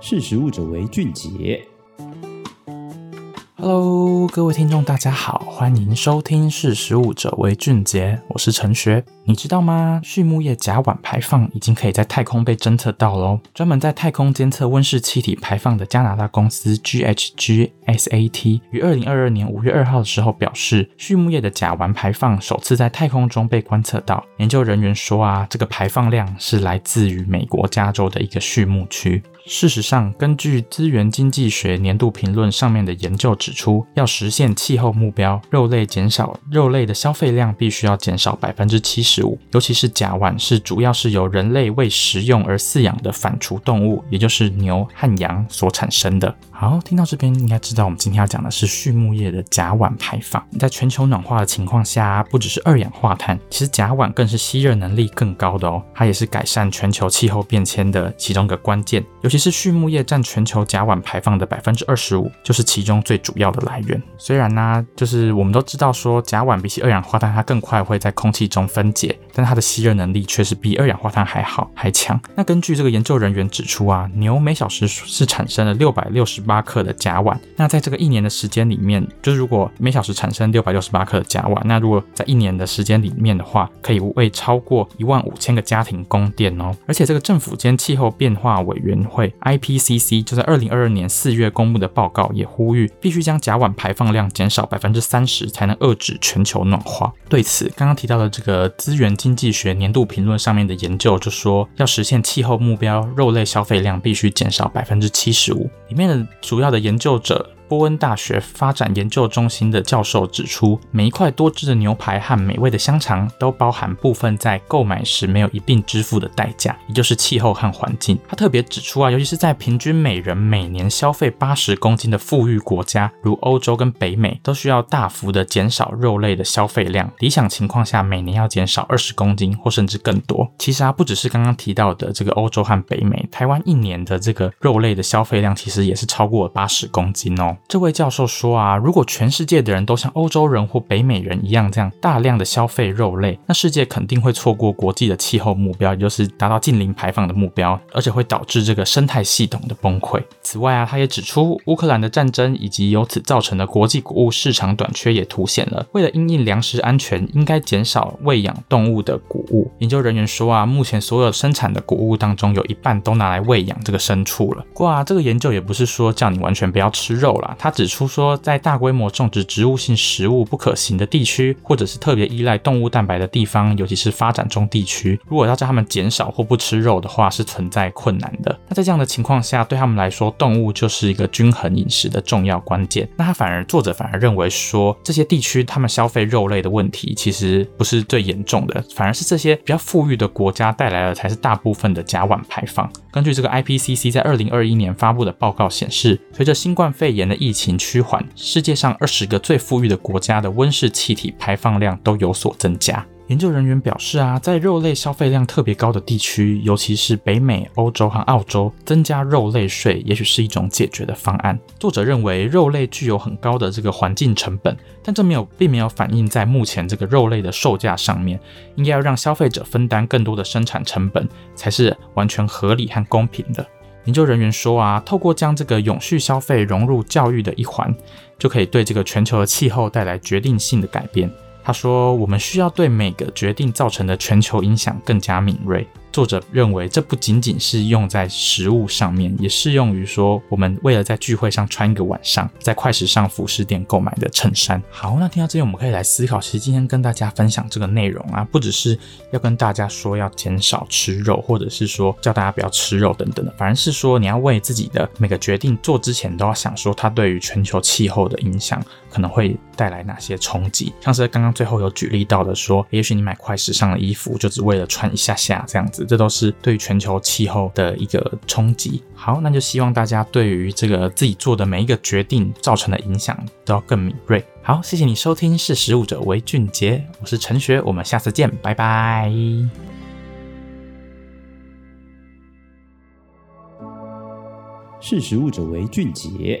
识时务者为俊杰。Hello，各位听众，大家好，欢迎收听《识食物者为俊杰》，我是陈学。你知道吗？畜牧业甲烷排放已经可以在太空被侦测到喽。专门在太空监测温室气体排放的加拿大公司 GHG SAT 于二零二二年五月二号的时候表示，畜牧业的甲烷排放首次在太空中被观测到。研究人员说啊，这个排放量是来自于美国加州的一个畜牧区。事实上，根据资源经济学年度评论上面的研究指出，要是实现气候目标，肉类减少，肉类的消费量必须要减少百分之七十五。尤其是甲烷是主要是由人类为食用而饲养的反刍动物，也就是牛和羊所产生的。好，听到这边应该知道，我们今天要讲的是畜牧业的甲烷排放。在全球暖化的情况下，不只是二氧化碳，其实甲烷更是吸热能力更高的哦。它也是改善全球气候变迁的其中一个关键。尤其是畜牧业占全球甲烷排放的百分之二十五，就是其中最主要的来源。虽然呢，就是我们都知道说甲烷比起二氧化碳，它更快会在空气中分解，但它的吸热能力却是比二氧化碳还好还强。那根据这个研究人员指出啊，牛每小时是产生了六百六十八克的甲烷，那在这个一年的时间里面，就是如果每小时产生六百六十八克的甲烷，那如果在一年的时间里面的话，可以为超过一万五千个家庭供电哦。而且这个政府间气候变化委员会 IPCC 就在二零二二年四月公布的报告也呼吁，必须将甲烷排排放量减少百分之三十，才能遏制全球暖化。对此，刚刚提到的这个资源经济学年度评论上面的研究就说，要实现气候目标，肉类消费量必须减少百分之七十五。里面的主要的研究者。波恩大学发展研究中心的教授指出，每一块多汁的牛排和美味的香肠都包含部分在购买时没有一并支付的代价，也就是气候和环境。他特别指出啊，尤其是在平均每人每年消费八十公斤的富裕国家，如欧洲跟北美，都需要大幅的减少肉类的消费量。理想情况下，每年要减少二十公斤或甚至更多。其实啊，不只是刚刚提到的这个欧洲和北美，台湾一年的这个肉类的消费量其实也是超过八十公斤哦。这位教授说啊，如果全世界的人都像欧洲人或北美人一样这样大量的消费肉类，那世界肯定会错过国际的气候目标，也就是达到近零排放的目标，而且会导致这个生态系统的崩溃。此外啊，他也指出，乌克兰的战争以及由此造成的国际谷物市场短缺，也凸显了为了因应粮食安全，应该减少喂养动物的谷物。研究人员说啊，目前所有生产的谷物当中，有一半都拿来喂养这个牲畜了。不过啊，这个研究也不是说叫你完全不要吃肉啦，他指出说，在大规模种植植物性食物不可行的地区，或者是特别依赖动物蛋白的地方，尤其是发展中地区，如果要叫他们减少或不吃肉的话，是存在困难的。那在这样的情况下，对他们来说，动物就是一个均衡饮食的重要关键。那他反而，作者反而认为说，这些地区他们消费肉类的问题其实不是最严重的，反而是这些比较富裕的国家带来的才是大部分的甲烷排放。根据这个 IPCC 在二零二一年发布的报告显示，随着新冠肺炎的疫情趋缓，世界上二十个最富裕的国家的温室气体排放量都有所增加。研究人员表示啊，在肉类消费量特别高的地区，尤其是北美、欧洲和澳洲，增加肉类税也许是一种解决的方案。作者认为，肉类具有很高的这个环境成本，但这没有并没有反映在目前这个肉类的售价上面。应该要让消费者分担更多的生产成本，才是完全合理和公平的。研究人员说啊，透过将这个永续消费融入教育的一环，就可以对这个全球的气候带来决定性的改变。他说：“我们需要对每个决定造成的全球影响更加敏锐。”作者认为，这不仅仅是用在食物上面，也适用于说我们为了在聚会上穿一个晚上在快时尚服饰店购买的衬衫。好，那听到这里，我们可以来思考，其实今天跟大家分享这个内容啊，不只是要跟大家说要减少吃肉，或者是说叫大家不要吃肉等等的，反而是说你要为自己的每个决定做之前，都要想说它对于全球气候的影响可能会带来哪些冲击。像是刚刚最后有举例到的说，也许你买快时尚的衣服，就只为了穿一下下这样子。这都是对全球气候的一个冲击。好，那就希望大家对于这个自己做的每一个决定造成的影响都要更敏锐。好，谢谢你收听《识食物者为俊杰》，我是陈学，我们下次见，拜拜。识食物者为俊杰。